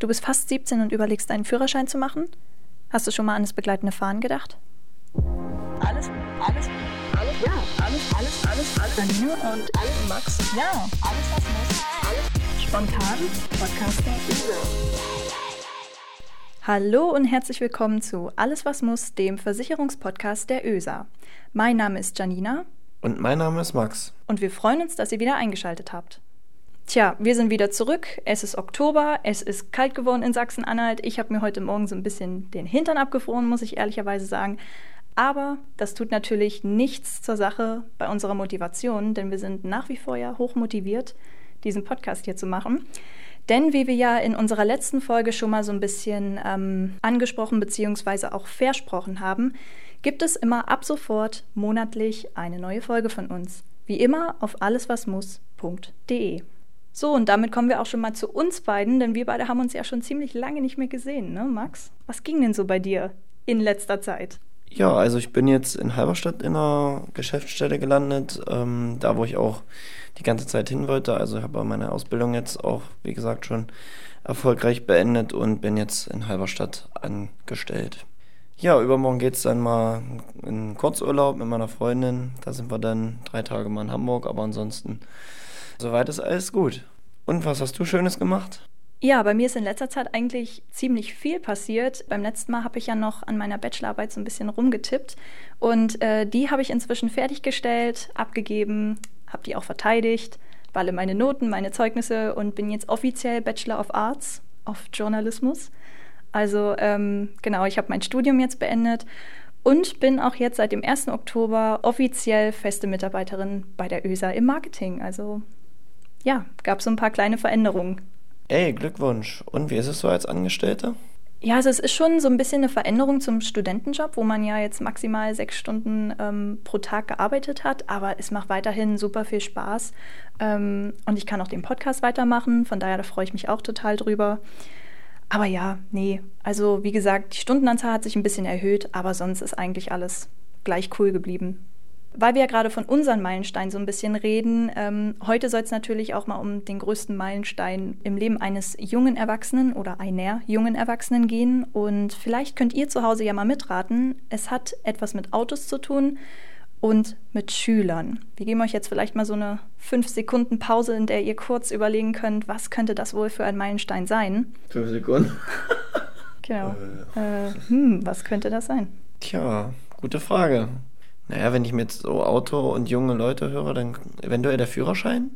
Du bist fast 17 und überlegst, einen Führerschein zu machen? Hast du schon mal an das begleitende Fahren gedacht? Alles, alles, alles, ja, alles, alles, alles, alles. Janine und alles, Max. Ja, alles, was muss. Alles spontan. Podcaster. Hallo und herzlich willkommen zu Alles, was muss, dem Versicherungspodcast der ÖSA. Mein Name ist Janina. Und mein Name ist Max. Und wir freuen uns, dass ihr wieder eingeschaltet habt. Tja, wir sind wieder zurück. Es ist Oktober, es ist kalt geworden in Sachsen-Anhalt. Ich habe mir heute Morgen so ein bisschen den Hintern abgefroren, muss ich ehrlicherweise sagen. Aber das tut natürlich nichts zur Sache bei unserer Motivation, denn wir sind nach wie vor ja hoch motiviert, diesen Podcast hier zu machen. Denn wie wir ja in unserer letzten Folge schon mal so ein bisschen ähm, angesprochen bzw. auch versprochen haben, gibt es immer ab sofort monatlich eine neue Folge von uns. Wie immer auf alleswasmuss.de. So, und damit kommen wir auch schon mal zu uns beiden, denn wir beide haben uns ja schon ziemlich lange nicht mehr gesehen, ne, Max? Was ging denn so bei dir in letzter Zeit? Ja, also ich bin jetzt in Halberstadt in einer Geschäftsstelle gelandet, ähm, da wo ich auch die ganze Zeit hin wollte. Also ich habe meine Ausbildung jetzt auch, wie gesagt, schon erfolgreich beendet und bin jetzt in Halberstadt angestellt. Ja, übermorgen geht es dann mal in Kurzurlaub mit meiner Freundin. Da sind wir dann drei Tage mal in Hamburg, aber ansonsten Soweit ist alles gut. Und was hast du Schönes gemacht? Ja, bei mir ist in letzter Zeit eigentlich ziemlich viel passiert. Beim letzten Mal habe ich ja noch an meiner Bachelorarbeit so ein bisschen rumgetippt und äh, die habe ich inzwischen fertiggestellt, abgegeben, habe die auch verteidigt, alle meine Noten, meine Zeugnisse und bin jetzt offiziell Bachelor of Arts of Journalismus. Also ähm, genau, ich habe mein Studium jetzt beendet und bin auch jetzt seit dem 1. Oktober offiziell feste Mitarbeiterin bei der ÖSA im Marketing. Also ja, gab so ein paar kleine Veränderungen. Ey, Glückwunsch. Und wie ist es so als Angestellte? Ja, also es ist schon so ein bisschen eine Veränderung zum Studentenjob, wo man ja jetzt maximal sechs Stunden ähm, pro Tag gearbeitet hat, aber es macht weiterhin super viel Spaß ähm, und ich kann auch den Podcast weitermachen, von daher da freue ich mich auch total drüber. Aber ja, nee, also wie gesagt, die Stundenanzahl hat sich ein bisschen erhöht, aber sonst ist eigentlich alles gleich cool geblieben. Weil wir ja gerade von unseren Meilensteinen so ein bisschen reden, ähm, heute soll es natürlich auch mal um den größten Meilenstein im Leben eines jungen Erwachsenen oder einer jungen Erwachsenen gehen. Und vielleicht könnt ihr zu Hause ja mal mitraten. Es hat etwas mit Autos zu tun und mit Schülern. Wir geben euch jetzt vielleicht mal so eine fünf Sekunden Pause, in der ihr kurz überlegen könnt, was könnte das wohl für ein Meilenstein sein. Fünf Sekunden? genau. Äh, hm, was könnte das sein? Tja, gute Frage. Naja, wenn ich mir jetzt so Auto und junge Leute höre, dann eventuell der Führerschein?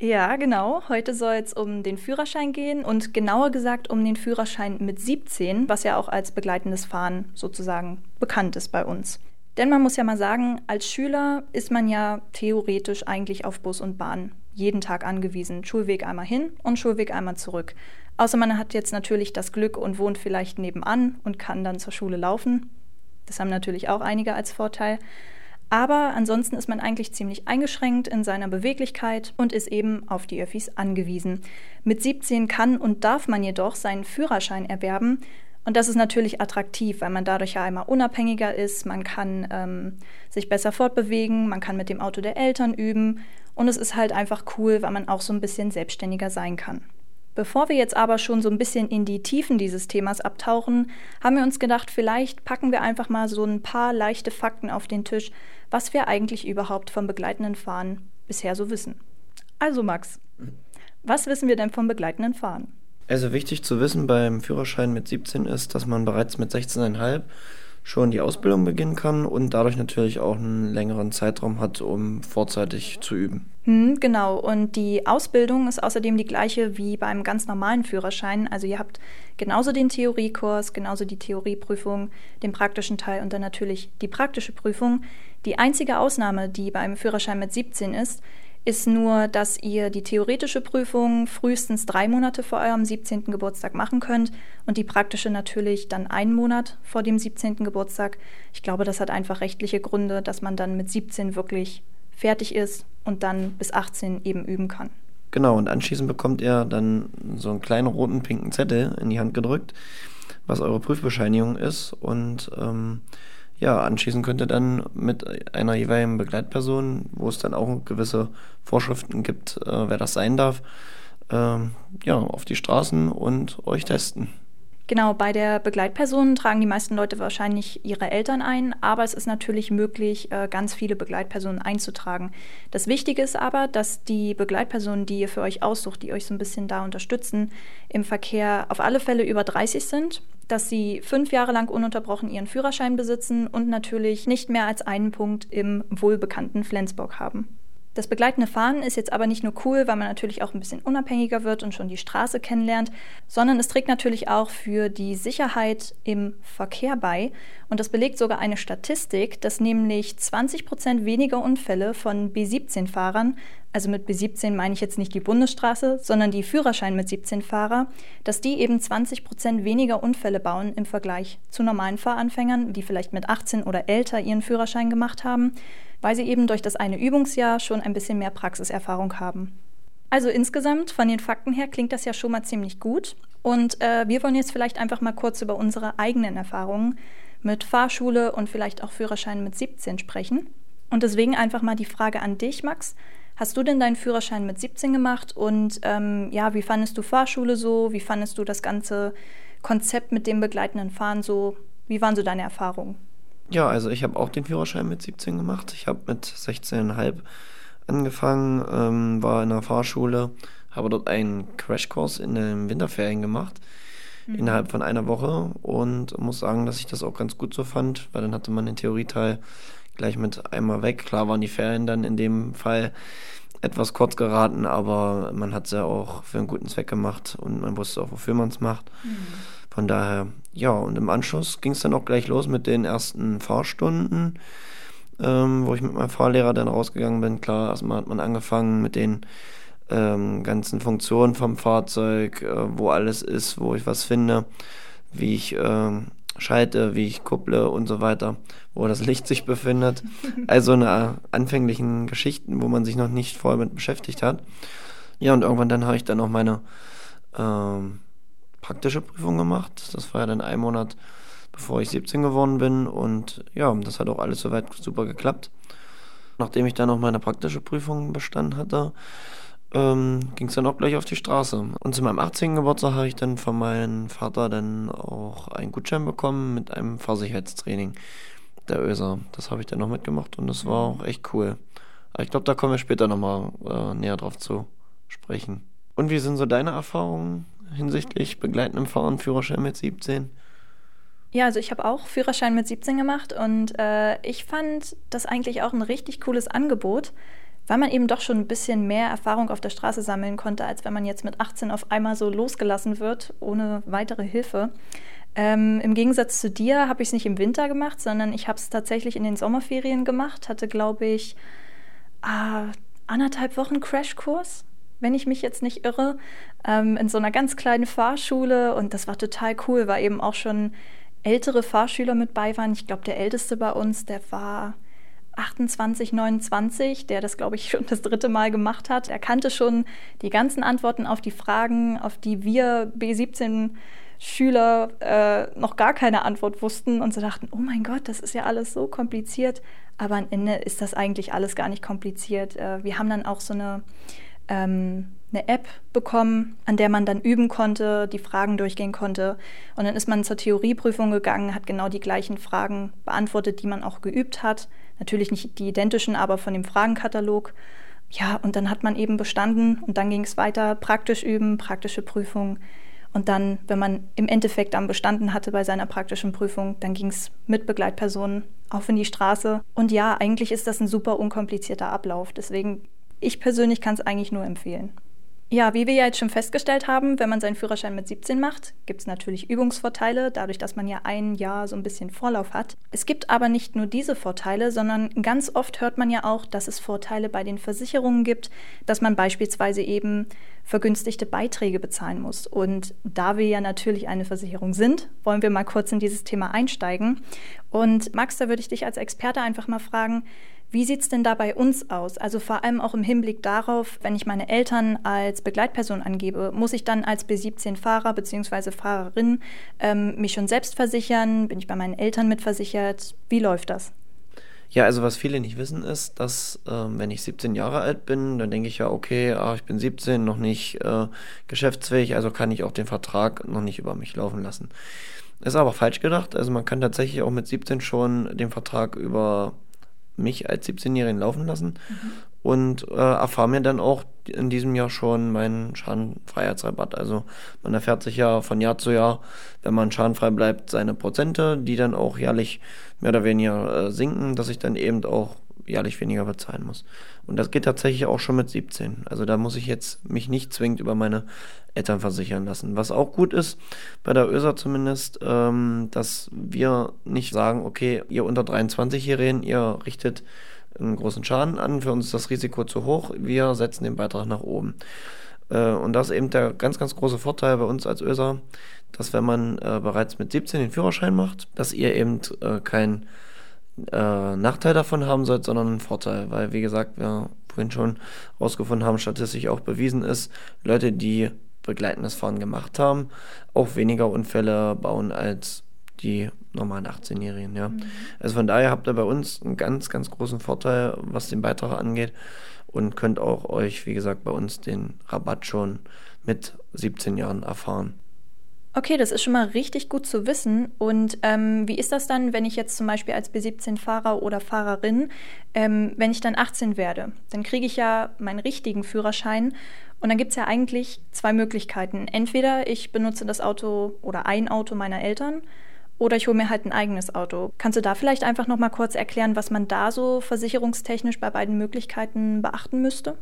Ja, genau. Heute soll es um den Führerschein gehen und genauer gesagt um den Führerschein mit 17, was ja auch als begleitendes Fahren sozusagen bekannt ist bei uns. Denn man muss ja mal sagen, als Schüler ist man ja theoretisch eigentlich auf Bus und Bahn jeden Tag angewiesen. Schulweg einmal hin und Schulweg einmal zurück. Außer man hat jetzt natürlich das Glück und wohnt vielleicht nebenan und kann dann zur Schule laufen. Das haben natürlich auch einige als Vorteil. Aber ansonsten ist man eigentlich ziemlich eingeschränkt in seiner Beweglichkeit und ist eben auf die Öffis angewiesen. Mit 17 kann und darf man jedoch seinen Führerschein erwerben. Und das ist natürlich attraktiv, weil man dadurch ja einmal unabhängiger ist, man kann ähm, sich besser fortbewegen, man kann mit dem Auto der Eltern üben und es ist halt einfach cool, weil man auch so ein bisschen selbstständiger sein kann. Bevor wir jetzt aber schon so ein bisschen in die Tiefen dieses Themas abtauchen, haben wir uns gedacht, vielleicht packen wir einfach mal so ein paar leichte Fakten auf den Tisch, was wir eigentlich überhaupt vom begleitenden Fahren bisher so wissen. Also Max, was wissen wir denn vom begleitenden Fahren? Also wichtig zu wissen beim Führerschein mit 17 ist, dass man bereits mit 16,5 schon die Ausbildung beginnen kann und dadurch natürlich auch einen längeren Zeitraum hat, um vorzeitig zu üben. Hm, genau, und die Ausbildung ist außerdem die gleiche wie beim ganz normalen Führerschein. Also ihr habt genauso den Theoriekurs, genauso die Theorieprüfung, den praktischen Teil und dann natürlich die praktische Prüfung. Die einzige Ausnahme, die beim Führerschein mit 17 ist, ist nur, dass ihr die theoretische Prüfung frühestens drei Monate vor eurem 17. Geburtstag machen könnt und die praktische natürlich dann einen Monat vor dem 17. Geburtstag. Ich glaube, das hat einfach rechtliche Gründe, dass man dann mit 17 wirklich fertig ist und dann bis 18 eben üben kann. Genau, und anschließend bekommt ihr dann so einen kleinen roten, pinken Zettel in die Hand gedrückt, was eure Prüfbescheinigung ist und ähm, ja, anschließend könnt ihr dann mit einer jeweiligen Begleitperson, wo es dann auch gewisse Vorschriften gibt, äh, wer das sein darf, ähm, ja, auf die Straßen und euch testen. Genau, bei der Begleitperson tragen die meisten Leute wahrscheinlich ihre Eltern ein, aber es ist natürlich möglich, äh, ganz viele Begleitpersonen einzutragen. Das Wichtige ist aber, dass die Begleitpersonen, die ihr für euch aussucht, die euch so ein bisschen da unterstützen, im Verkehr auf alle Fälle über 30 sind, dass sie fünf Jahre lang ununterbrochen ihren Führerschein besitzen und natürlich nicht mehr als einen Punkt im wohlbekannten Flensburg haben. Das begleitende Fahren ist jetzt aber nicht nur cool, weil man natürlich auch ein bisschen unabhängiger wird und schon die Straße kennenlernt, sondern es trägt natürlich auch für die Sicherheit im Verkehr bei. Und das belegt sogar eine Statistik, dass nämlich 20 Prozent weniger Unfälle von B17-Fahrern, also mit B17 meine ich jetzt nicht die Bundesstraße, sondern die Führerschein mit 17-Fahrer, dass die eben 20 Prozent weniger Unfälle bauen im Vergleich zu normalen Fahranfängern, die vielleicht mit 18 oder älter ihren Führerschein gemacht haben weil sie eben durch das eine Übungsjahr schon ein bisschen mehr Praxiserfahrung haben. Also insgesamt, von den Fakten her, klingt das ja schon mal ziemlich gut. Und äh, wir wollen jetzt vielleicht einfach mal kurz über unsere eigenen Erfahrungen mit Fahrschule und vielleicht auch Führerschein mit 17 sprechen. Und deswegen einfach mal die Frage an dich, Max. Hast du denn deinen Führerschein mit 17 gemacht? Und ähm, ja, wie fandest du Fahrschule so? Wie fandest du das ganze Konzept mit dem begleitenden Fahren so? Wie waren so deine Erfahrungen? Ja, also ich habe auch den Führerschein mit 17 gemacht. Ich habe mit 16,5 angefangen, ähm, war in der Fahrschule, habe dort einen Crashkurs in den Winterferien gemacht, mhm. innerhalb von einer Woche und muss sagen, dass ich das auch ganz gut so fand, weil dann hatte man den Theorieteil gleich mit einmal weg. Klar waren die Ferien dann in dem Fall etwas kurz geraten, aber man hat es ja auch für einen guten Zweck gemacht und man wusste auch, wofür man es macht. Mhm. Von daher, ja, und im Anschluss ging es dann auch gleich los mit den ersten Fahrstunden, ähm, wo ich mit meinem Fahrlehrer dann rausgegangen bin. Klar, erstmal hat man angefangen mit den ähm, ganzen Funktionen vom Fahrzeug, äh, wo alles ist, wo ich was finde, wie ich äh, schalte, wie ich kupple und so weiter, wo das Licht sich befindet. Also eine anfänglichen Geschichten, wo man sich noch nicht voll mit beschäftigt hat. Ja, und irgendwann dann habe ich dann noch meine ähm, praktische Prüfung gemacht. Das war ja dann ein Monat, bevor ich 17 geworden bin. Und ja, das hat auch alles soweit super geklappt. Nachdem ich dann noch meine praktische Prüfung bestanden hatte, ähm, ging es dann auch gleich auf die Straße. Und zu meinem 18. Geburtstag habe ich dann von meinem Vater dann auch einen Gutschein bekommen mit einem Fahrsicherheitstraining der ÖSA. Das habe ich dann noch mitgemacht und das war auch echt cool. Aber ich glaube, da kommen wir später nochmal äh, näher drauf zu sprechen. Und wie sind so deine Erfahrungen hinsichtlich begleitendem Fahren, Führerschein mit 17? Ja, also ich habe auch Führerschein mit 17 gemacht und äh, ich fand das eigentlich auch ein richtig cooles Angebot, weil man eben doch schon ein bisschen mehr Erfahrung auf der Straße sammeln konnte, als wenn man jetzt mit 18 auf einmal so losgelassen wird, ohne weitere Hilfe. Ähm, Im Gegensatz zu dir habe ich es nicht im Winter gemacht, sondern ich habe es tatsächlich in den Sommerferien gemacht, hatte, glaube ich, äh, anderthalb Wochen Crashkurs wenn ich mich jetzt nicht irre, ähm, in so einer ganz kleinen Fahrschule. Und das war total cool, weil eben auch schon ältere Fahrschüler mit bei waren. Ich glaube, der älteste bei uns, der war 28, 29, der das, glaube ich, schon das dritte Mal gemacht hat. Er kannte schon die ganzen Antworten auf die Fragen, auf die wir B17 Schüler äh, noch gar keine Antwort wussten und so dachten, oh mein Gott, das ist ja alles so kompliziert. Aber am Ende ist das eigentlich alles gar nicht kompliziert. Äh, wir haben dann auch so eine ähm, eine App bekommen, an der man dann üben konnte, die Fragen durchgehen konnte. Und dann ist man zur Theorieprüfung gegangen, hat genau die gleichen Fragen beantwortet, die man auch geübt hat. Natürlich nicht die identischen, aber von dem Fragenkatalog. Ja, und dann hat man eben bestanden und dann ging es weiter, praktisch üben, praktische Prüfung. Und dann, wenn man im Endeffekt dann bestanden hatte bei seiner praktischen Prüfung, dann ging es mit Begleitpersonen auf in die Straße. Und ja, eigentlich ist das ein super unkomplizierter Ablauf. Deswegen ich persönlich kann es eigentlich nur empfehlen. Ja, wie wir ja jetzt schon festgestellt haben, wenn man seinen Führerschein mit 17 macht, gibt es natürlich Übungsvorteile, dadurch, dass man ja ein Jahr so ein bisschen Vorlauf hat. Es gibt aber nicht nur diese Vorteile, sondern ganz oft hört man ja auch, dass es Vorteile bei den Versicherungen gibt, dass man beispielsweise eben vergünstigte Beiträge bezahlen muss. Und da wir ja natürlich eine Versicherung sind, wollen wir mal kurz in dieses Thema einsteigen. Und Max, da würde ich dich als Experte einfach mal fragen, wie sieht es denn da bei uns aus? Also vor allem auch im Hinblick darauf, wenn ich meine Eltern als Begleitperson angebe, muss ich dann als B17-Fahrer bzw. Fahrerin ähm, mich schon selbst versichern? Bin ich bei meinen Eltern mitversichert? Wie läuft das? Ja, also was viele nicht wissen ist, dass ähm, wenn ich 17 Jahre alt bin, dann denke ich ja, okay, ah, ich bin 17, noch nicht äh, geschäftsfähig, also kann ich auch den Vertrag noch nicht über mich laufen lassen. Ist aber falsch gedacht, also man kann tatsächlich auch mit 17 schon den Vertrag über mich als 17-Jährigen laufen lassen mhm. und äh, erfahre mir dann auch in diesem Jahr schon meinen Schadenfreiheitsrabatt. Also man erfährt sich ja von Jahr zu Jahr, wenn man schadenfrei bleibt, seine Prozente, die dann auch jährlich mehr oder weniger äh, sinken, dass ich dann eben auch jährlich weniger bezahlen muss. Und das geht tatsächlich auch schon mit 17. Also da muss ich jetzt mich nicht zwingend über meine Eltern versichern lassen. Was auch gut ist, bei der ÖSA zumindest, ähm, dass wir nicht sagen, okay, ihr unter 23-Jährigen, ihr richtet einen großen Schaden an, für uns ist das Risiko zu hoch, wir setzen den Beitrag nach oben. Äh, und das ist eben der ganz, ganz große Vorteil bei uns als ÖSA, dass wenn man äh, bereits mit 17 den Führerschein macht, dass ihr eben äh, kein äh, Nachteil davon haben sollt, sondern einen Vorteil, weil wie gesagt, wir vorhin schon herausgefunden haben, statistisch auch bewiesen ist, Leute, die begleitendes Fahren gemacht haben, auch weniger Unfälle bauen als die normalen 18-Jährigen. Ja. Mhm. Also von daher habt ihr bei uns einen ganz, ganz großen Vorteil, was den Beitrag angeht und könnt auch euch, wie gesagt, bei uns den Rabatt schon mit 17 Jahren erfahren. Okay, das ist schon mal richtig gut zu wissen. Und ähm, wie ist das dann, wenn ich jetzt zum Beispiel als B17-Fahrer oder Fahrerin, ähm, wenn ich dann 18 werde? Dann kriege ich ja meinen richtigen Führerschein. Und dann gibt es ja eigentlich zwei Möglichkeiten. Entweder ich benutze das Auto oder ein Auto meiner Eltern oder ich hole mir halt ein eigenes Auto. Kannst du da vielleicht einfach noch mal kurz erklären, was man da so versicherungstechnisch bei beiden Möglichkeiten beachten müsste?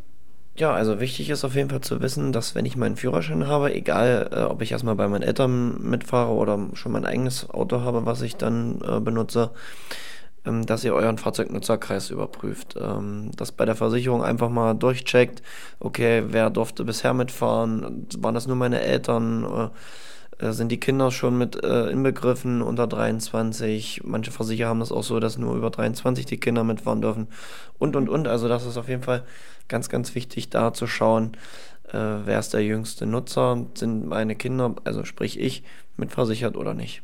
Ja, also wichtig ist auf jeden Fall zu wissen, dass wenn ich meinen Führerschein habe, egal äh, ob ich erstmal bei meinen Eltern mitfahre oder schon mein eigenes Auto habe, was ich dann äh, benutze, ähm, dass ihr euren Fahrzeugnutzerkreis überprüft. Ähm, dass bei der Versicherung einfach mal durchcheckt, okay, wer durfte bisher mitfahren, waren das nur meine Eltern, äh, sind die Kinder schon mit äh, inbegriffen unter 23. Manche Versicherer haben das auch so, dass nur über 23 die Kinder mitfahren dürfen. Und, und, und. Also das ist auf jeden Fall ganz, ganz wichtig, da zu schauen, äh, wer ist der jüngste Nutzer, sind meine Kinder, also sprich ich, mitversichert oder nicht.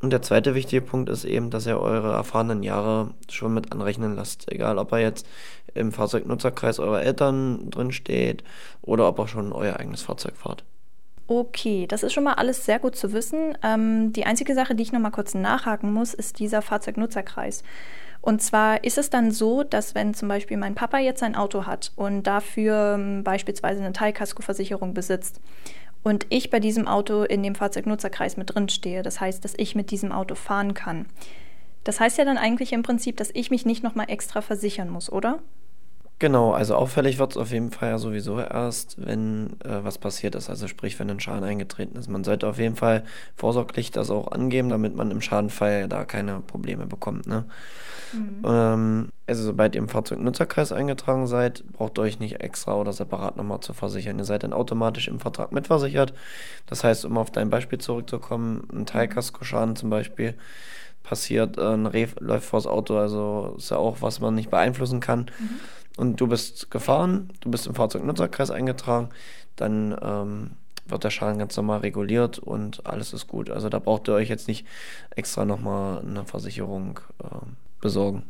Und der zweite wichtige Punkt ist eben, dass ihr eure erfahrenen Jahre schon mit anrechnen lasst. Egal, ob er jetzt im Fahrzeugnutzerkreis eurer Eltern drin steht oder ob er schon euer eigenes Fahrzeug fahrt. Okay, das ist schon mal alles sehr gut zu wissen. Ähm, die einzige Sache, die ich noch mal kurz nachhaken muss, ist dieser Fahrzeugnutzerkreis. Und zwar ist es dann so, dass wenn zum Beispiel mein Papa jetzt ein Auto hat und dafür ähm, beispielsweise eine Teilkaskoversicherung besitzt und ich bei diesem Auto in dem Fahrzeugnutzerkreis mit drin stehe, das heißt, dass ich mit diesem Auto fahren kann. Das heißt ja dann eigentlich im Prinzip, dass ich mich nicht nochmal extra versichern muss, oder? Genau, also auffällig wird es auf jeden Fall ja sowieso erst, wenn äh, was passiert ist, also sprich, wenn ein Schaden eingetreten ist. Man sollte auf jeden Fall vorsorglich das auch angeben, damit man im Schadenfall da keine Probleme bekommt. Ne? Mhm. Ähm, also sobald ihr im Fahrzeugnutzerkreis eingetragen seid, braucht ihr euch nicht extra oder separat nochmal zu versichern. Ihr seid dann automatisch im Vertrag mitversichert. Das heißt, um auf dein Beispiel zurückzukommen, ein Teilkaskoschaden zum Beispiel, passiert, äh, ein Reh läuft vors Auto, also ist ja auch, was man nicht beeinflussen kann. Mhm und du bist gefahren, du bist im Fahrzeugnutzerkreis eingetragen, dann ähm, wird der Schaden ganz normal reguliert und alles ist gut. Also da braucht ihr euch jetzt nicht extra nochmal eine Versicherung äh, besorgen.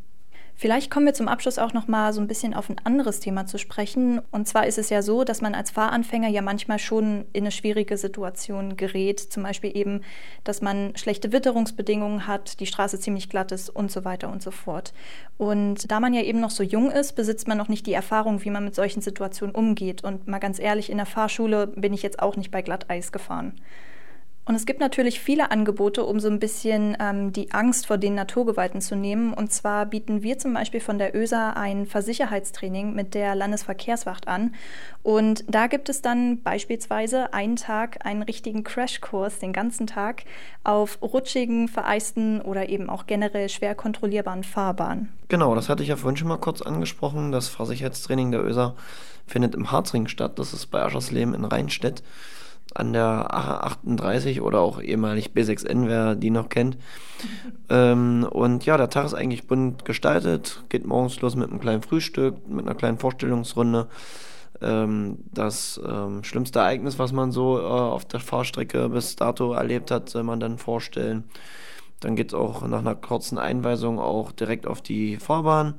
Vielleicht kommen wir zum Abschluss auch noch mal so ein bisschen auf ein anderes Thema zu sprechen. Und zwar ist es ja so, dass man als Fahranfänger ja manchmal schon in eine schwierige Situation gerät. Zum Beispiel eben, dass man schlechte Witterungsbedingungen hat, die Straße ziemlich glatt ist und so weiter und so fort. Und da man ja eben noch so jung ist, besitzt man noch nicht die Erfahrung, wie man mit solchen Situationen umgeht. Und mal ganz ehrlich, in der Fahrschule bin ich jetzt auch nicht bei Glatteis gefahren. Und es gibt natürlich viele Angebote, um so ein bisschen ähm, die Angst vor den Naturgewalten zu nehmen. Und zwar bieten wir zum Beispiel von der ÖSA ein Versicherheitstraining mit der Landesverkehrswacht an. Und da gibt es dann beispielsweise einen Tag einen richtigen Crashkurs, den ganzen Tag, auf rutschigen, vereisten oder eben auch generell schwer kontrollierbaren Fahrbahnen. Genau, das hatte ich ja vorhin schon mal kurz angesprochen. Das Versicherheitstraining der ÖSA findet im Harzring statt. Das ist bei Aschersleben in Rheinstedt an der 38 oder auch ehemalig B6N, wer die noch kennt. Ähm, und ja, der Tag ist eigentlich bunt gestaltet, geht morgens los mit einem kleinen Frühstück, mit einer kleinen Vorstellungsrunde. Ähm, das ähm, schlimmste Ereignis, was man so äh, auf der Fahrstrecke bis dato erlebt hat, soll man dann vorstellen. Dann geht es auch nach einer kurzen Einweisung auch direkt auf die Fahrbahn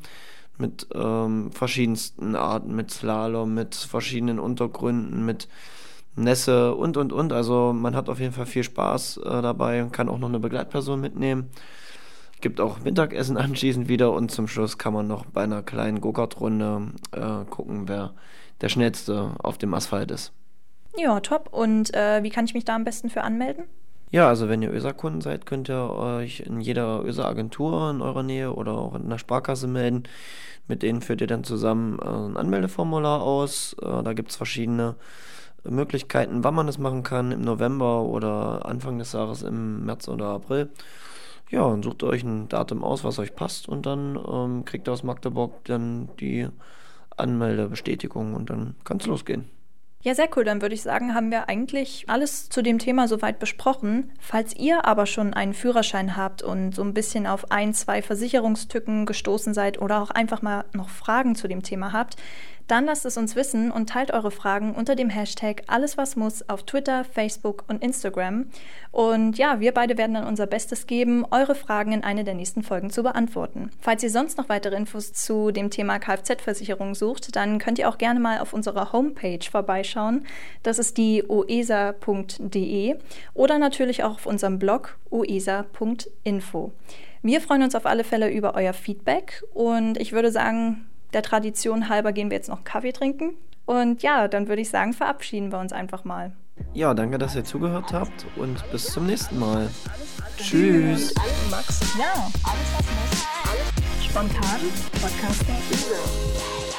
mit ähm, verschiedensten Arten, mit Slalom, mit verschiedenen Untergründen, mit Nässe und und und. Also man hat auf jeden Fall viel Spaß äh, dabei und kann auch noch eine Begleitperson mitnehmen. Gibt auch Mittagessen anschließend wieder und zum Schluss kann man noch bei einer kleinen Go-Kart-Runde äh, gucken, wer der schnellste auf dem Asphalt ist. Ja, top. Und äh, wie kann ich mich da am besten für anmelden? Ja, also wenn ihr ÖSA-Kunden seid, könnt ihr euch in jeder ÖSA-Agentur in eurer Nähe oder auch in der Sparkasse melden. Mit denen führt ihr dann zusammen äh, ein Anmeldeformular aus. Äh, da gibt es verschiedene Möglichkeiten, wann man das machen kann, im November oder Anfang des Jahres im März oder April. Ja, und sucht euch ein Datum aus, was euch passt und dann ähm, kriegt ihr aus Magdeburg dann die Anmeldebestätigung und dann kann es losgehen. Ja, sehr cool. Dann würde ich sagen, haben wir eigentlich alles zu dem Thema soweit besprochen. Falls ihr aber schon einen Führerschein habt und so ein bisschen auf ein, zwei Versicherungstücken gestoßen seid oder auch einfach mal noch Fragen zu dem Thema habt, dann lasst es uns wissen und teilt eure Fragen unter dem Hashtag Alles was muss auf Twitter, Facebook und Instagram. Und ja, wir beide werden dann unser Bestes geben, eure Fragen in eine der nächsten Folgen zu beantworten. Falls ihr sonst noch weitere Infos zu dem Thema Kfz-Versicherung sucht, dann könnt ihr auch gerne mal auf unserer Homepage vorbeischauen. Das ist die oesa.de oder natürlich auch auf unserem Blog oesa.info. Wir freuen uns auf alle Fälle über euer Feedback und ich würde sagen, der Tradition halber gehen wir jetzt noch Kaffee trinken. Und ja, dann würde ich sagen, verabschieden wir uns einfach mal. Ja, danke, dass ihr zugehört habt und bis zum nächsten Mal. Tschüss. Max. Ja, alles was muss. Alles spontan. Podcaster.